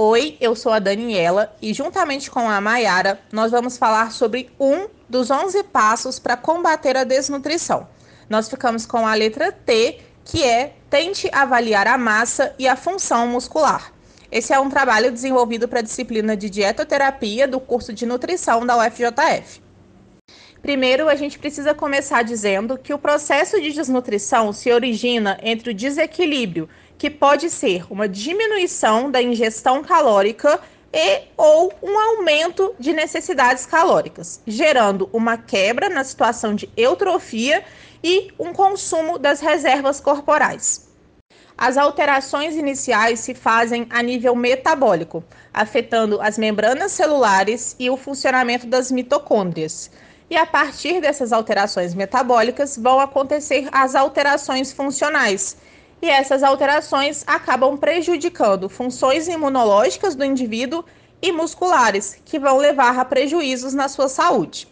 Oi, eu sou a Daniela e juntamente com a Mayara, nós vamos falar sobre um dos 11 passos para combater a desnutrição. Nós ficamos com a letra T, que é tente avaliar a massa e a função muscular. Esse é um trabalho desenvolvido para a disciplina de dietoterapia do curso de nutrição da UFJF. Primeiro, a gente precisa começar dizendo que o processo de desnutrição se origina entre o desequilíbrio que pode ser uma diminuição da ingestão calórica e ou um aumento de necessidades calóricas, gerando uma quebra na situação de eutrofia e um consumo das reservas corporais. As alterações iniciais se fazem a nível metabólico, afetando as membranas celulares e o funcionamento das mitocôndrias. E a partir dessas alterações metabólicas vão acontecer as alterações funcionais, e essas alterações acabam prejudicando funções imunológicas do indivíduo e musculares, que vão levar a prejuízos na sua saúde.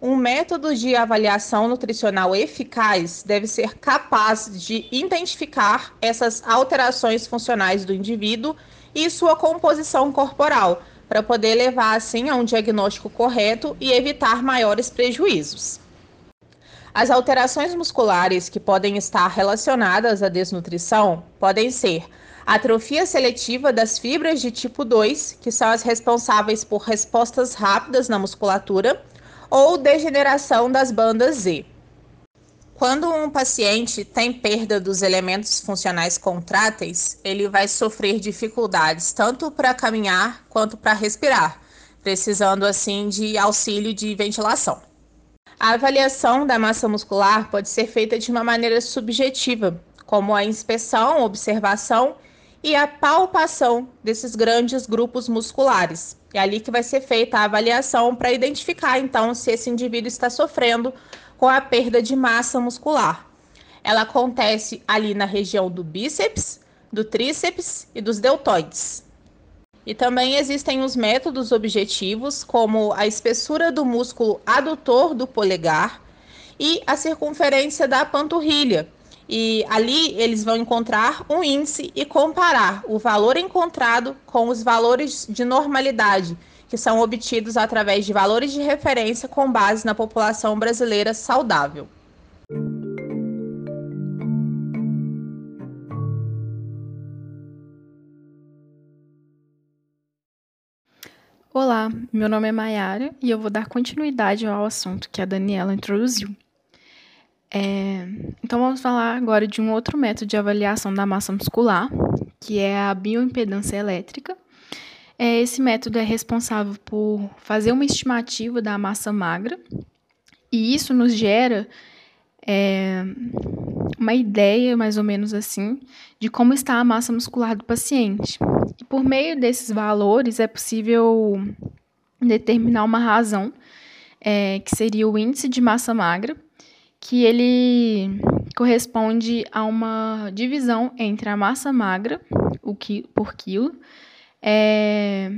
Um método de avaliação nutricional eficaz deve ser capaz de identificar essas alterações funcionais do indivíduo e sua composição corporal, para poder levar assim a um diagnóstico correto e evitar maiores prejuízos. As alterações musculares que podem estar relacionadas à desnutrição podem ser atrofia seletiva das fibras de tipo 2, que são as responsáveis por respostas rápidas na musculatura, ou degeneração das bandas Z. Quando um paciente tem perda dos elementos funcionais contráteis, ele vai sofrer dificuldades tanto para caminhar quanto para respirar, precisando assim de auxílio de ventilação. A avaliação da massa muscular pode ser feita de uma maneira subjetiva, como a inspeção, observação e a palpação desses grandes grupos musculares. É ali que vai ser feita a avaliação para identificar então se esse indivíduo está sofrendo com a perda de massa muscular. Ela acontece ali na região do bíceps, do tríceps e dos deltoides. E também existem os métodos objetivos, como a espessura do músculo adutor do polegar e a circunferência da panturrilha. E ali eles vão encontrar um índice e comparar o valor encontrado com os valores de normalidade, que são obtidos através de valores de referência com base na população brasileira saudável. Olá, meu nome é Mayara e eu vou dar continuidade ao assunto que a Daniela introduziu. É, então, vamos falar agora de um outro método de avaliação da massa muscular, que é a bioimpedância elétrica. É, esse método é responsável por fazer uma estimativa da massa magra, e isso nos gera é, uma ideia, mais ou menos assim, de como está a massa muscular do paciente. E por meio desses valores é possível determinar uma razão, é, que seria o índice de massa magra, que ele corresponde a uma divisão entre a massa magra, o que, por quilo, é,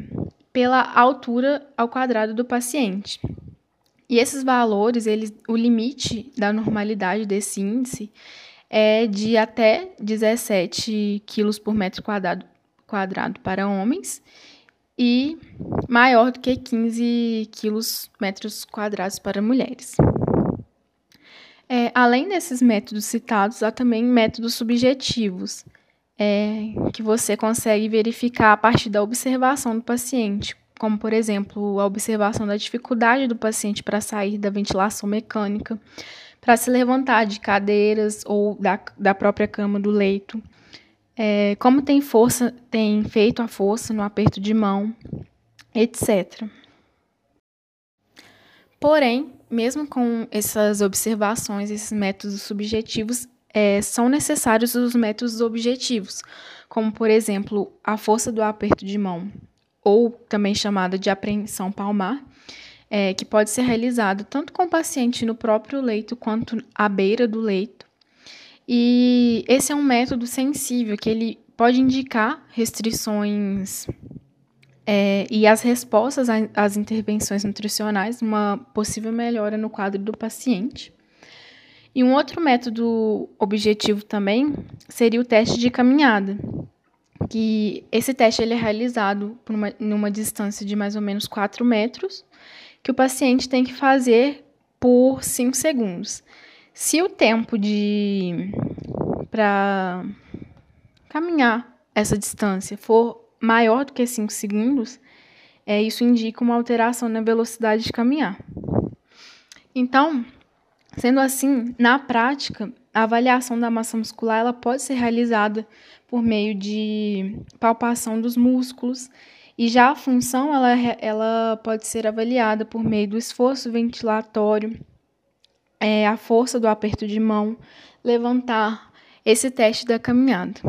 pela altura ao quadrado do paciente. E esses valores, eles, o limite da normalidade desse índice é de até 17 quilos por metro quadrado, quadrado para homens e maior do que 15 quilos metros quadrados para mulheres. É, além desses métodos citados, há também métodos subjetivos, é, que você consegue verificar a partir da observação do paciente, como, por exemplo, a observação da dificuldade do paciente para sair da ventilação mecânica, para se levantar de cadeiras ou da, da própria cama do leito. É, como tem força, tem feito a força no aperto de mão, etc. Porém, mesmo com essas observações, esses métodos subjetivos, é, são necessários os métodos objetivos, como, por exemplo, a força do aperto de mão, ou também chamada de apreensão palmar, é, que pode ser realizado tanto com o paciente no próprio leito quanto à beira do leito. E esse é um método sensível que ele pode indicar restrições é, e as respostas às intervenções nutricionais, uma possível melhora no quadro do paciente. E um outro método objetivo também seria o teste de caminhada, que esse teste ele é realizado uma, numa distância de mais ou menos 4 metros, que o paciente tem que fazer por 5 segundos. Se o tempo de para caminhar essa distância for maior do que 5 segundos, é, isso indica uma alteração na velocidade de caminhar. Então, sendo assim, na prática, a avaliação da massa muscular ela pode ser realizada por meio de palpação dos músculos e já a função ela, ela pode ser avaliada por meio do esforço ventilatório, é, a força do aperto de mão, levantar esse teste da caminhada.